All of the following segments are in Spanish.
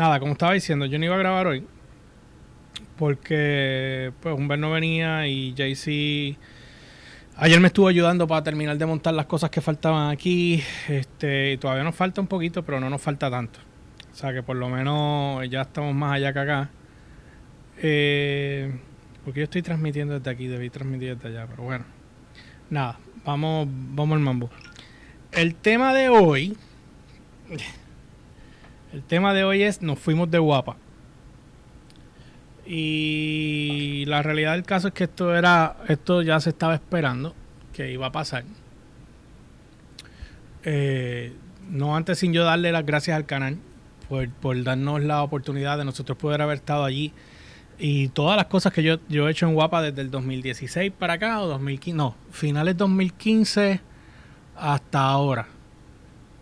nada, como estaba diciendo, yo no iba a grabar hoy porque pues Humbert no venía y JC ayer me estuvo ayudando para terminar de montar las cosas que faltaban aquí. Este, todavía nos falta un poquito, pero no nos falta tanto. O sea que por lo menos ya estamos más allá que acá. Eh, porque yo estoy transmitiendo desde aquí, debí transmitir desde allá, pero bueno. Nada, vamos, vamos al mambo. El tema de hoy. El tema de hoy es nos fuimos de guapa. Y la realidad del caso es que esto era, esto ya se estaba esperando que iba a pasar. Eh, no antes sin yo darle las gracias al canal por, por, darnos la oportunidad de nosotros poder haber estado allí y todas las cosas que yo, yo he hecho en Guapa desde el 2016 para acá o 2015, no, finales 2015 hasta ahora.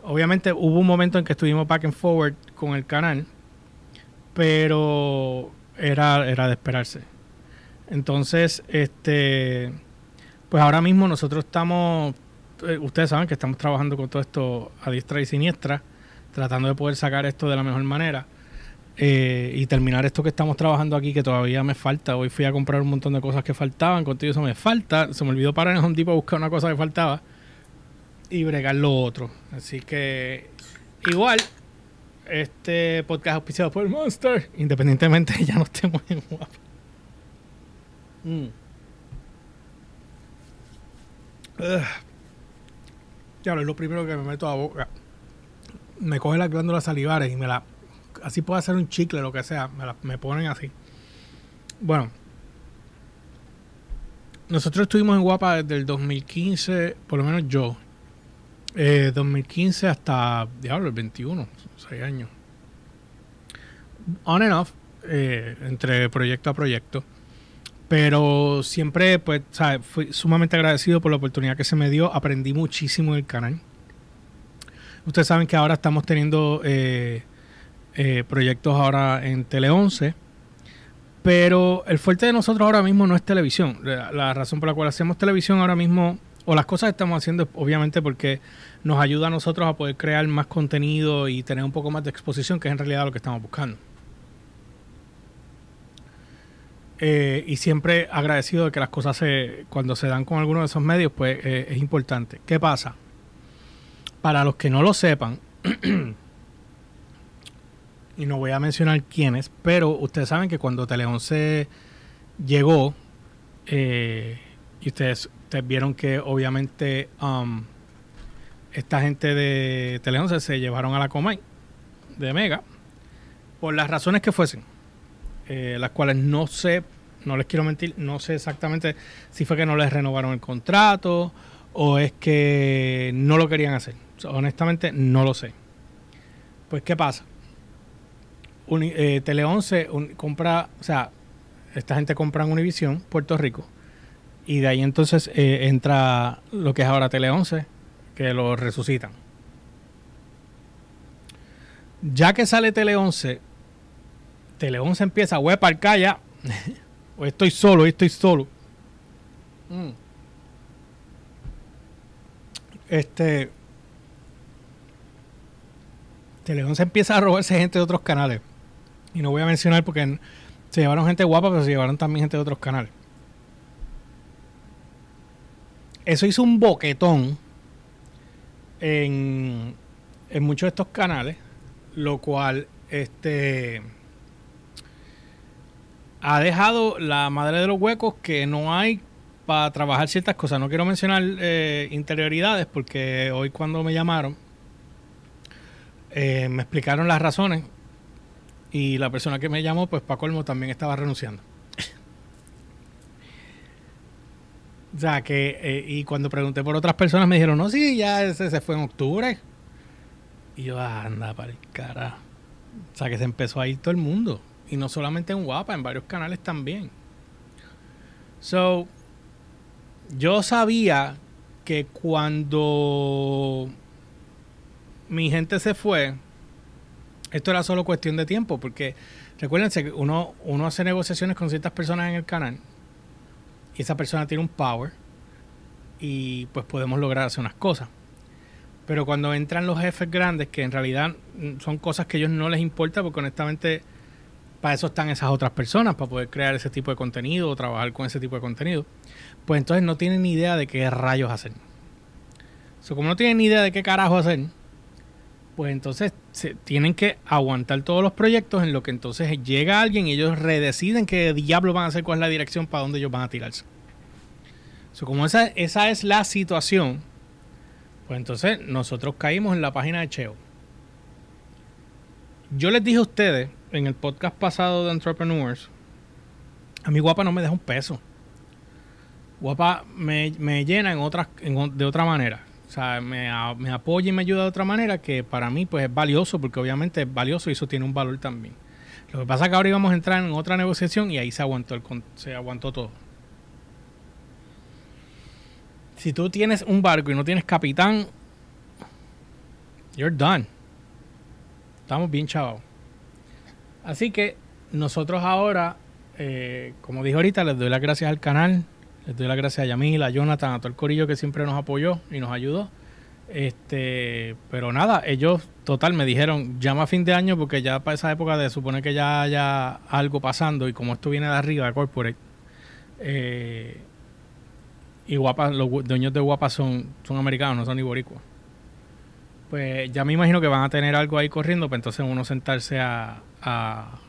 Obviamente hubo un momento en que estuvimos back and forward con el canal, pero era, era de esperarse. Entonces, este, pues ahora mismo nosotros estamos, eh, ustedes saben que estamos trabajando con todo esto a diestra y siniestra, tratando de poder sacar esto de la mejor manera. Eh, y terminar esto que estamos trabajando aquí, que todavía me falta. Hoy fui a comprar un montón de cosas que faltaban, contigo eso me falta. Se me olvidó parar en un tipo a buscar una cosa que faltaba y bregar lo otro. Así que, igual, este podcast auspiciado por Monster, independientemente ya no estemos en guapo. Mm. Ya es lo primero que me meto a boca. Me coge las glándulas salivares y me la así puedo hacer un chicle, lo que sea, me, ponen así. Bueno, nosotros estuvimos en Guapa desde el 2015, por lo menos yo, 2015 eh, hasta, diablo, el 21, 6 años. On and off, eh, entre proyecto a proyecto. Pero siempre, pues, ¿sabes? fui sumamente agradecido por la oportunidad que se me dio. Aprendí muchísimo en el canal. Ustedes saben que ahora estamos teniendo eh, proyectos ahora en Tele 11. Pero el fuerte de nosotros ahora mismo no es televisión. La, razón por la cual hacemos televisión ahora mismo, o las cosas que estamos haciendo, obviamente porque nos ayuda a nosotros a poder crear más contenido y tener un poco más de exposición, que es en realidad lo que estamos buscando. Eh, y siempre agradecido de que las cosas se, cuando se dan con alguno de esos medios, pues eh, es importante. ¿Qué pasa? Para los que no lo sepan, y no voy a mencionar quiénes, pero ustedes saben que cuando Tele 11 llegó, eh, y ustedes, vieron que obviamente um, esta gente de Tele 11 se llevaron a la Comay de Mega, por las razones que fuesen, eh, las cuales no sé, no les quiero mentir, no sé exactamente si fue que no les renovaron el contrato o es que no lo querían hacer. honestamente no lo sé. Pues, ¿qué pasa? eh, Tele 11 compra, o sea, esta gente compra en Univision, Puerto Rico, y de ahí entonces eh, entra lo que es ahora Tele 11, que lo resucitan. Ya que sale Tele 11, Tele 11 empieza, web para calla, o estoy solo, estoy solo. Mm. Este. Tele 11 empieza a robarse gente de otros canales. Y no voy a mencionar porque se llevaron gente guapa, pero se llevaron también gente de otros canales. Eso hizo un boquetón en, en muchos de estos canales, lo cual este ha dejado la madre de los huecos que no hay para trabajar ciertas cosas. No quiero mencionar eh, interioridades porque hoy cuando me llamaron eh, me explicaron las razones y la persona que me llamó, pues para colmo, también estaba renunciando. O sea, que, eh, y cuando pregunté por otras personas me dijeron, no, sí, ya ese se fue en octubre. Y yo, anda, para el cara. O sea, que se empezó a ir todo el mundo. Y no solamente en Guapa, en varios canales también. So, yo sabía que cuando mi gente se fue, esto era solo cuestión de tiempo, porque recuérdense que uno, uno hace negociaciones con ciertas personas en el canal y esa persona tiene un power y pues podemos lograr hacer unas cosas. Pero cuando entran los jefes grandes, que en realidad son cosas que a ellos no les importa, porque honestamente para eso están esas otras personas, para poder crear ese tipo de contenido o trabajar con ese tipo de contenido, pues entonces no tienen ni idea de qué rayos hacer. So, como no tienen ni idea de qué carajo hacer, pues entonces se, tienen que aguantar todos los proyectos en lo que entonces llega alguien y ellos redeciden qué diablo van a hacer, cuál es la dirección para dónde ellos van a tirarse. So, como esa, esa es la situación, pues entonces nosotros caímos en la página de Cheo. Yo les dije a ustedes en el podcast pasado de Entrepreneurs, a mi guapa no me deja un peso. Guapa me, llena en otras, de otra manera. O sea, me, me, apoya y me ayuda de otra manera que para mí pues es valioso, porque obviamente es valioso y eso tiene un valor también. Lo que pasa es que ahora íbamos a entrar en otra negociación y ahí se aguantó, el, se aguantó todo si tú tienes un barco y no tienes capitán, you're done. Estamos bien chavados. Así que nosotros ahora, eh, como dije ahorita, les doy las gracias al canal, les doy las gracias a Yamil, a Jonathan, a todo el corillo que siempre nos apoyó y nos ayudó. Este, pero nada, ellos total me dijeron, llama a fin de año porque ya para esa época de suponer que ya haya algo pasando y como esto viene de arriba de corporate, eh, y Guapa, los dueños de Guapa son, son americanos, no son ni boricuas. Pues ya me imagino que van a tener algo ahí corriendo, pues entonces uno sentarse a, a,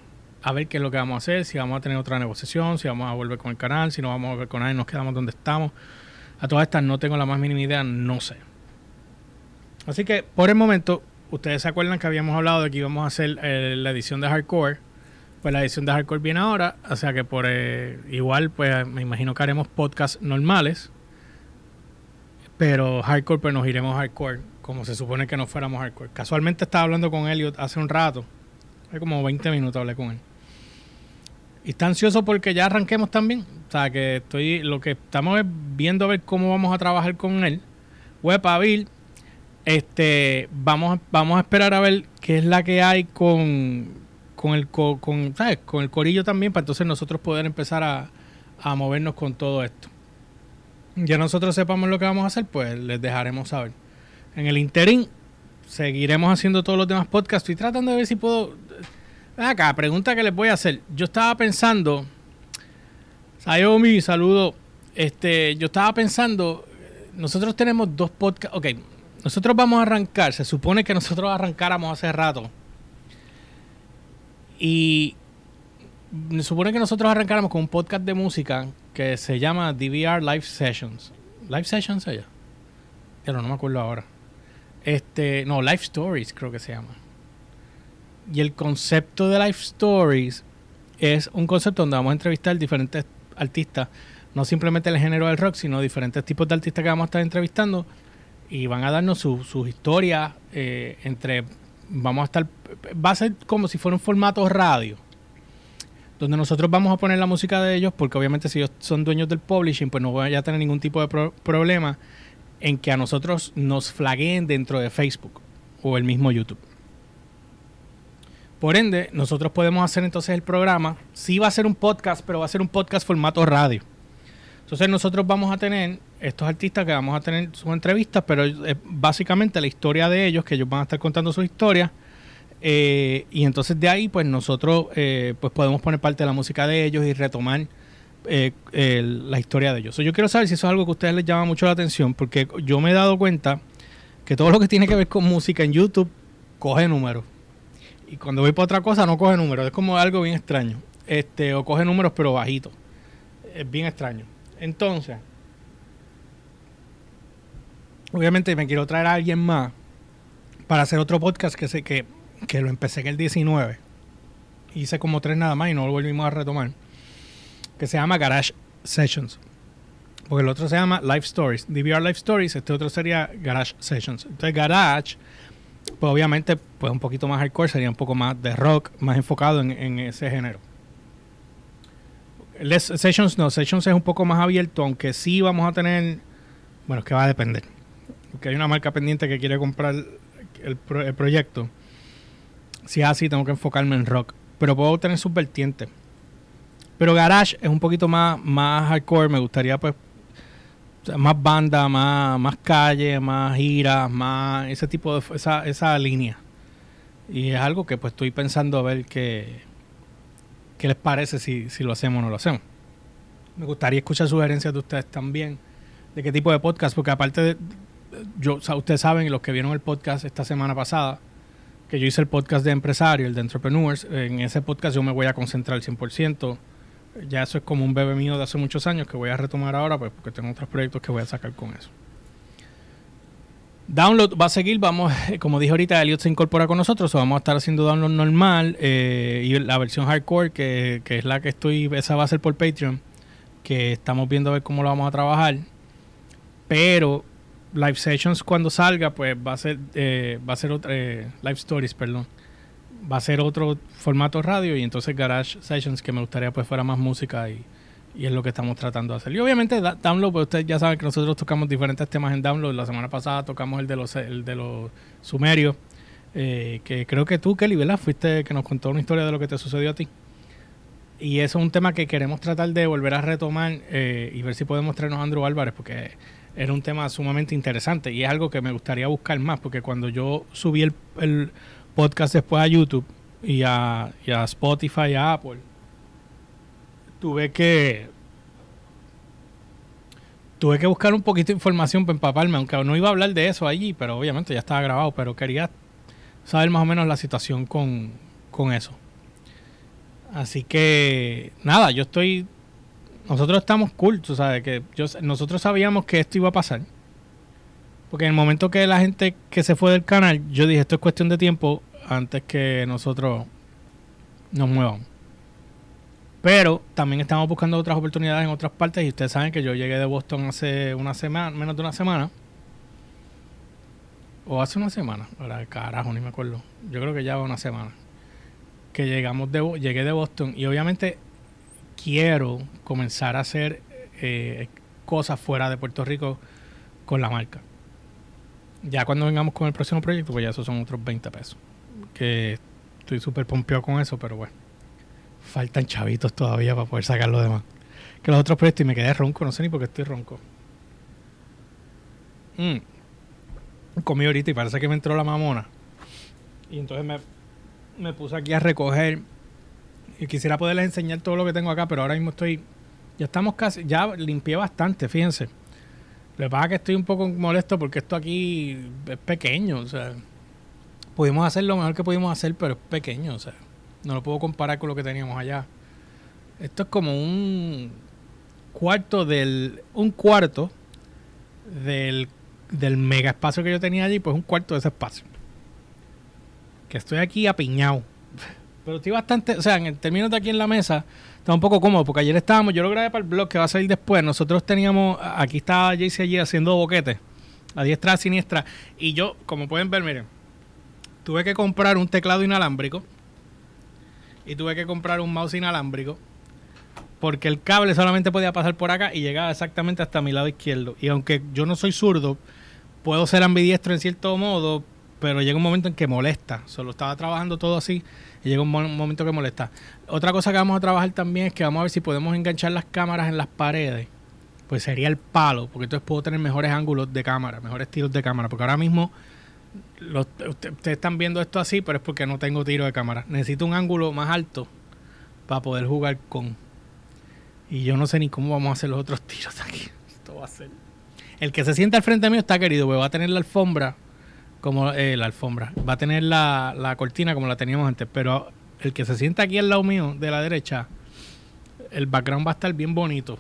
ver qué es lo que vamos a hacer, si vamos a tener otra negociación, si vamos a volver con el canal, si no vamos a volver con nadie, nos quedamos donde estamos. A todas estas no tengo la más mínima idea, no sé. Así que por el momento, ustedes se acuerdan que habíamos hablado de que íbamos a hacer eh, la edición de Hardcore pues la edición de Hardcore viene ahora, o sea que por eh, igual, pues me imagino que haremos podcasts normales, pero Hardcore, pues nos iremos Hardcore, como se supone que no fuéramos Hardcore. Casualmente estaba hablando con Elliot hace un rato, hace como 20 minutos hablé con él. Y está ansioso porque ya arranquemos también. O sea que estoy, lo que estamos viendo a ver cómo vamos a trabajar con él. Web Bill, este, vamos, vamos a esperar a ver qué es la que hay con con el, con, ¿sabes? con el corillo también para entonces nosotros poder empezar a, a movernos con todo esto. Ya nosotros sepamos lo que vamos a hacer, pues les dejaremos saber. En el interín seguiremos haciendo todos los demás podcasts. Estoy tratando de ver si puedo... Acá, pregunta que les voy a hacer. Yo estaba pensando... Sayomi, saludo. Este, yo estaba pensando... Nosotros tenemos dos podcasts... Ok, nosotros vamos a arrancar. Se supone que nosotros arrancáramos hace rato y me supone que nosotros arrancáramos con un podcast de música que se llama DVR Live Sessions. ¿Live Sessions ella? Pero no me acuerdo ahora. Este, no, Live Stories creo que se llama. Y el concepto de Live Stories es un concepto donde vamos a entrevistar diferentes artistas, no simplemente el género del rock, sino diferentes tipos de artistas que vamos a estar entrevistando y van a darnos sus su historias eh, entre vamos a estar, va a ser como si fuera un formato radio, donde nosotros vamos a poner la música de ellos, porque obviamente si ellos son dueños del publishing, pues no voy a tener ningún tipo de problema en que a nosotros nos flagueen dentro de Facebook o el mismo YouTube. Por ende, nosotros podemos hacer entonces el programa. Sí va a ser un podcast, pero va a ser un podcast formato radio. Entonces nosotros vamos a tener estos artistas que vamos a tener sus entrevistas, pero básicamente la historia de ellos, que ellos van a estar contando su historia. Eh, y entonces de ahí, pues nosotros eh, pues podemos poner parte de la música de ellos y retomar eh, la historia de ellos. yo quiero saber si eso es algo que a ustedes les llama mucho la atención, porque yo me he dado cuenta que todo lo que tiene que ver con música en YouTube coge números. Y cuando voy para otra cosa no coge números. Es como algo bien extraño. Este, o coge números pero bajitos. Es bien extraño. Entonces, obviamente me quiero traer a alguien más para hacer otro podcast que sé que, que lo empecé en el 19. Hice como tres nada más y no lo volvimos a retomar. Que se llama Garage Sessions. Porque el otro se llama Live Stories. DVR Live Stories, este otro sería Garage Sessions. Entonces Garage, pues obviamente, pues un poquito más hardcore, sería un poco más de rock, más enfocado en, en ese género. Sessions no, Sessions es un poco más abierto, aunque sí vamos a tener, bueno, es que va a depender. Porque hay una marca pendiente que quiere comprar el, proyecto. Si es así, tengo que enfocarme en rock. Pero puedo tener sus vertientes. Pero Garage es un poquito más, más hardcore. Me gustaría, pues, más banda, más, más calle, más giras, más ese tipo de esa, esa línea. Y es algo que pues estoy pensando a ver qué, qué les parece si, si lo hacemos o no lo hacemos. Me gustaría escuchar sugerencias de ustedes también de qué tipo de podcast, porque aparte de, yo, ustedes saben, los que vieron el podcast esta semana pasada, que yo hice el podcast de empresario, el de entrepreneurs, en ese podcast yo me voy a concentrar al 100% ya eso es como un bebé mío de hace muchos años que voy a retomar ahora, pues porque tengo otros proyectos que voy a sacar con eso. Download va a seguir, vamos, como dije ahorita, Elliot se incorpora con nosotros, o vamos a estar haciendo download normal eh, y la versión hardcore, que, es la que estoy, esa va a ser por Patreon, que estamos viendo a ver cómo lo vamos a trabajar. Pero live sessions cuando salga, pues va a ser, eh, va a ser otra, eh, live stories, perdón va a ser otro formato radio y entonces Garage Sessions que me gustaría pues fuera más música y, es lo que estamos tratando de hacer. Y obviamente Download, pues ustedes ya saben que nosotros tocamos diferentes temas en Download. La semana pasada tocamos el de los, el de los sumerios, eh, que creo que tú, Kelly, ¿verdad? Fuiste que nos contó una historia de lo que te sucedió a ti. Y eso es un tema que queremos tratar de volver a retomar eh, y ver si podemos traernos a Andrew Álvarez, porque era un tema sumamente interesante y es algo que me gustaría buscar más, porque cuando yo subí el podcast después a YouTube y a, Spotify y a Apple, tuve que tuve que buscar un poquito de información para empaparme, aunque no iba a hablar de eso allí, pero obviamente ya estaba grabado, pero quería saber más o menos la situación con, con eso. Así que, nada, yo estoy... Nosotros estamos cool, tú sabes, que yo, nosotros sabíamos que esto iba a pasar. Porque en el momento que la gente que se fue del canal, yo dije, esto es cuestión de tiempo, antes que nosotros nos muevamos. Pero también estamos buscando otras oportunidades en otras partes y ustedes saben que yo llegué de Boston hace una semana, menos de una semana. O hace una semana, ahora carajo, ni me acuerdo. Yo creo que ya va una semana. Que llegamos de llegué de Boston y obviamente quiero comenzar a hacer eh, cosas fuera de Puerto Rico con la marca. Ya cuando vengamos con el próximo proyecto, pues ya esos son otros 20 pesos que estoy súper pompeado con eso, pero bueno, faltan chavitos todavía para poder sacar lo demás. Que los otros proyectos y me quedé ronco, no sé ni por qué estoy ronco. Mm. Comí ahorita y parece que me entró la mamona. Y entonces me, me puse aquí a recoger. Y quisiera poderles enseñar todo lo que tengo acá, pero ahora mismo estoy. Ya estamos casi. Ya limpié bastante, fíjense. Lo que pasa es que estoy un poco molesto porque esto aquí es pequeño. O sea, pudimos hacer lo mejor que pudimos hacer, pero es pequeño, o sea, no lo puedo comparar con lo que teníamos allá. Esto es como un cuarto del. un cuarto del, del mega espacio que yo tenía allí, pues un cuarto de ese espacio. Que estoy aquí apiñado. Pero estoy bastante, o sea, en términos de aquí en la mesa, está un poco cómodo, porque ayer estábamos, yo lo grabé para el blog que va a salir después. Nosotros teníamos, aquí estaba Jaycee allí haciendo boquetes, a diestra, a siniestra, y yo, como pueden ver, miren, tuve que comprar un teclado inalámbrico y tuve que comprar un mouse inalámbrico porque el cable solamente podía pasar por acá y llegaba exactamente hasta mi lado izquierdo. Y aunque yo no soy zurdo, puedo ser ambidiestro en cierto modo, pero llega un momento en que molesta. Solo estaba trabajando todo así y llega un momento que molesta. Otra cosa que vamos a trabajar también es que vamos a ver si podemos enganchar las cámaras en las paredes. Pues sería el palo, porque entonces puedo tener mejores ángulos de cámara, mejores tiros de cámara. Porque ahora mismo ustedes están viendo esto así, pero es porque no tengo tiro de cámara. Necesito un ángulo más alto para poder jugar con. Y yo no sé ni cómo vamos a hacer los otros tiros aquí. Esto va a ser. El que se siente al frente mío está querido, va a tener la alfombra como eh, la alfombra. Va a tener la, la cortina como la teníamos antes. Pero el que se sienta aquí al lado mío, de la derecha, el background va a estar bien bonito.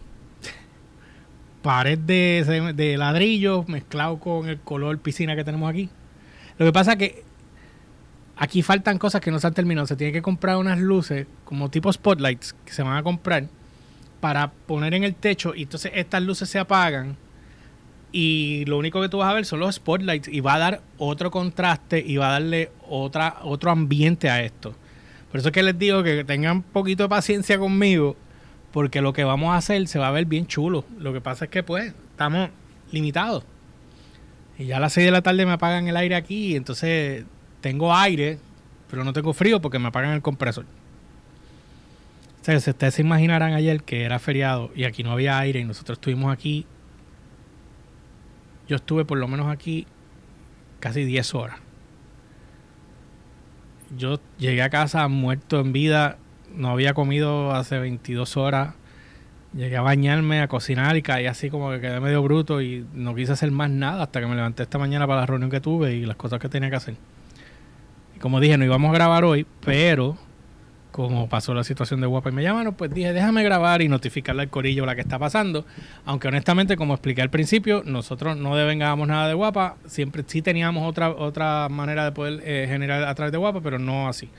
Pared de, de ladrillo mezclado con el color piscina que tenemos aquí. Lo que pasa es que aquí faltan cosas que no se han terminado. Se tiene que comprar unas luces como tipo spotlights que se van a comprar para poner en el techo y entonces estas luces se apagan y lo único que tú vas a ver son los spotlights y va a dar otro contraste y va a darle otra, otro ambiente a esto. Por eso es que les digo que tengan poquito de paciencia conmigo porque lo que vamos a hacer se va a ver bien chulo. Lo que pasa es que pues estamos limitados. Y ya a las 6 de la tarde me apagan el aire aquí, entonces tengo aire, pero no tengo frío porque me apagan el compresor. O sea, si ustedes se imaginarán ayer que era feriado y aquí no había aire y nosotros estuvimos aquí yo estuve por lo menos aquí casi 10 horas. Yo llegué a casa muerto en vida, no había comido hace 22 horas. Llegué a bañarme, a cocinar y caí así como que quedé medio bruto y no quise hacer más nada hasta que me levanté esta mañana para la reunión que tuve y las cosas que tenía que hacer. Y como dije, no íbamos a grabar hoy, pero como pasó la situación de Guapa y me llamaron, pues dije, déjame grabar y notificarle al corillo la que está pasando. Aunque honestamente, como expliqué al principio, nosotros no devengábamos nada de Guapa. Siempre sí teníamos otra, otra manera de poder eh, generar a través de Guapa, pero no así.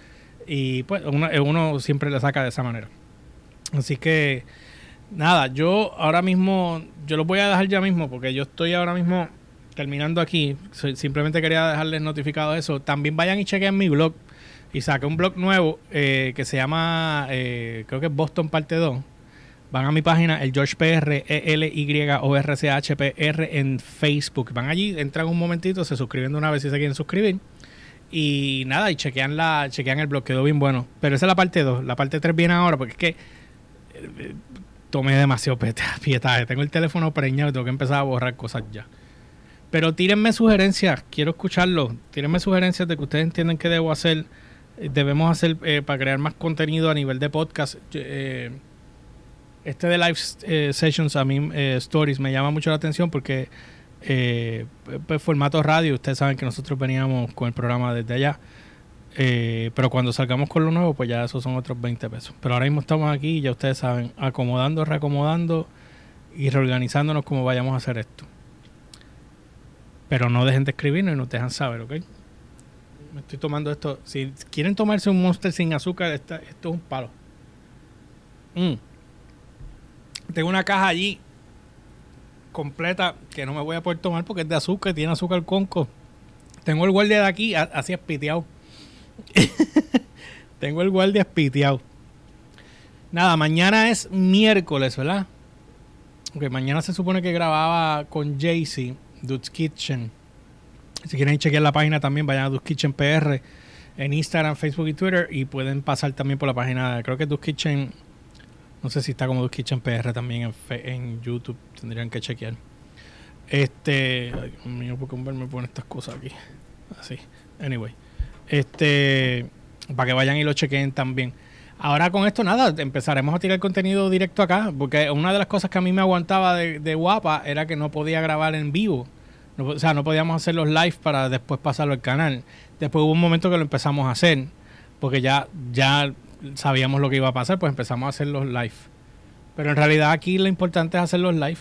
Y pues uno, uno siempre le saca de esa manera. Así que, nada, yo ahora mismo, yo lo voy a dejar ya mismo porque yo estoy ahora mismo terminando aquí. Simplemente quería dejarles notificado eso. También vayan y chequen mi blog y saqué un blog nuevo eh, que se llama, eh, creo que es Boston Parte 2. Van a mi página, el George PR, E L Y O R C H P R en Facebook. Van allí, entran un momentito, se suscriben de una vez si se quieren suscribir. Y nada, y chequean la, chequean el blog, quedó bien bueno. Pero esa es la parte 2. La parte 3 viene ahora, porque es que eh, tomé demasiado pietaje. Tengo el teléfono preñado y tengo que empezar a borrar cosas ya. Pero tírenme sugerencias, quiero escucharlo. Tírenme sugerencias de que ustedes entienden que debo hacer debemos hacer eh, para crear más contenido a nivel de podcast. Eh, este de live eh, sessions, a mí, stories, me llama mucho la atención porque pues, formato radio, ustedes saben que nosotros veníamos con el programa desde allá. Pero cuando salgamos con lo nuevo, pues ya esos son otros 20 pesos. Pero ahora mismo estamos aquí ya ustedes saben, acomodando, reacomodando y reorganizándonos como vayamos a hacer esto. Pero no dejen de escribirnos y nos dejan saber, ¿ok? me estoy tomando esto. Si quieren tomarse un monster sin azúcar, esto es un palo. Mm. Tengo una caja allí completa que no me voy a poder tomar porque es de azúcar, tiene azúcar conco. Tengo el guardia de aquí así espiteado. Tengo el guardia espiteado. Nada, mañana es miércoles, ¿verdad? Ok, mañana se supone que grababa con Jaycee, Dude's Kitchen. Si quieren chequear la página también, vayan a Dus Kitchen PR en Instagram, Facebook y Twitter. Y pueden pasar también por la página, creo que Dus Kitchen, no sé si está como Dus Kitchen PR también en, YouTube. Tendrían que chequear. Este, Dios mío, ¿por qué me pone estas cosas aquí? Así, anyway. Este, para que vayan y lo chequen también. Ahora con esto nada, empezaremos a tirar contenido directo acá, porque una de las cosas que a mí me aguantaba de guapa era que no podía grabar en vivo o sea, no podíamos hacer los live para después pasarlo al canal. Después hubo un momento que lo empezamos a hacer, porque ya, ya sabíamos lo que iba a pasar, pues empezamos a hacer los live. Pero en realidad aquí lo importante es hacer los live.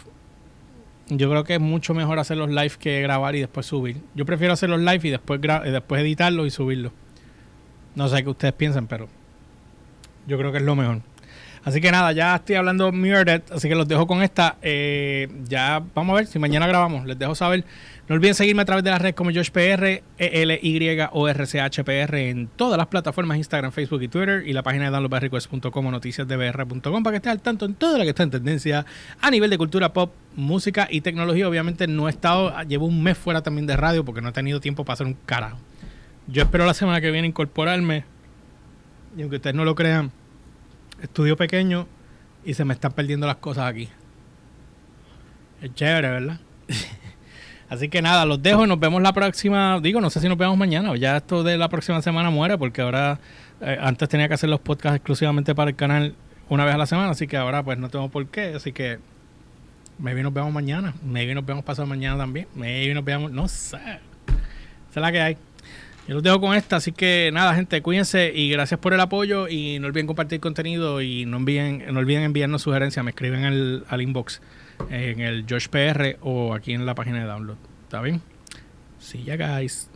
Yo creo que es mucho mejor hacer los live que grabar y después subir. Yo prefiero hacer los live y después, después editarlos y subirlos. No sé qué ustedes piensan, pero yo creo que es lo mejor. Así que nada, ya estoy hablando Murdered, así que los dejo con esta. Eh, ya vamos a ver si mañana grabamos. Les dejo saber. No olviden seguirme a través de las redes como JoshPR, ELY-O-R-C-H-P-R en todas las plataformas Instagram, Facebook y Twitter y la página de downloadbarrequest.com o noticiasdbr.com para que esté al tanto en todo lo que está en tendencia a nivel de cultura pop, música y tecnología. Obviamente no he estado, llevo un mes fuera también de radio porque no he tenido tiempo para hacer un carajo. Yo espero la semana que viene incorporarme y aunque ustedes no lo crean, estudio pequeño y se me están perdiendo las cosas aquí. Es chévere, ¿verdad? Así que nada, los dejo y nos vemos la próxima. Digo, no sé si nos vemos mañana. Ya esto de la próxima semana muere porque ahora, eh, antes tenía que hacer los podcasts exclusivamente para el canal una vez a la semana. Así que ahora pues no tengo por qué. Así que maybe nos vemos mañana. Maybe nos vemos pasado mañana también. Maybe nos vemos, no sé. Esa es la que hay. Yo los dejo con esta, así que nada, gente, cuídense y gracias por el apoyo y no olviden compartir contenido y no, envíen, no olviden enviarnos sugerencias, me escriben al, al inbox en el Josh PR o aquí en la página de download. ¿Está bien? See ya, guys.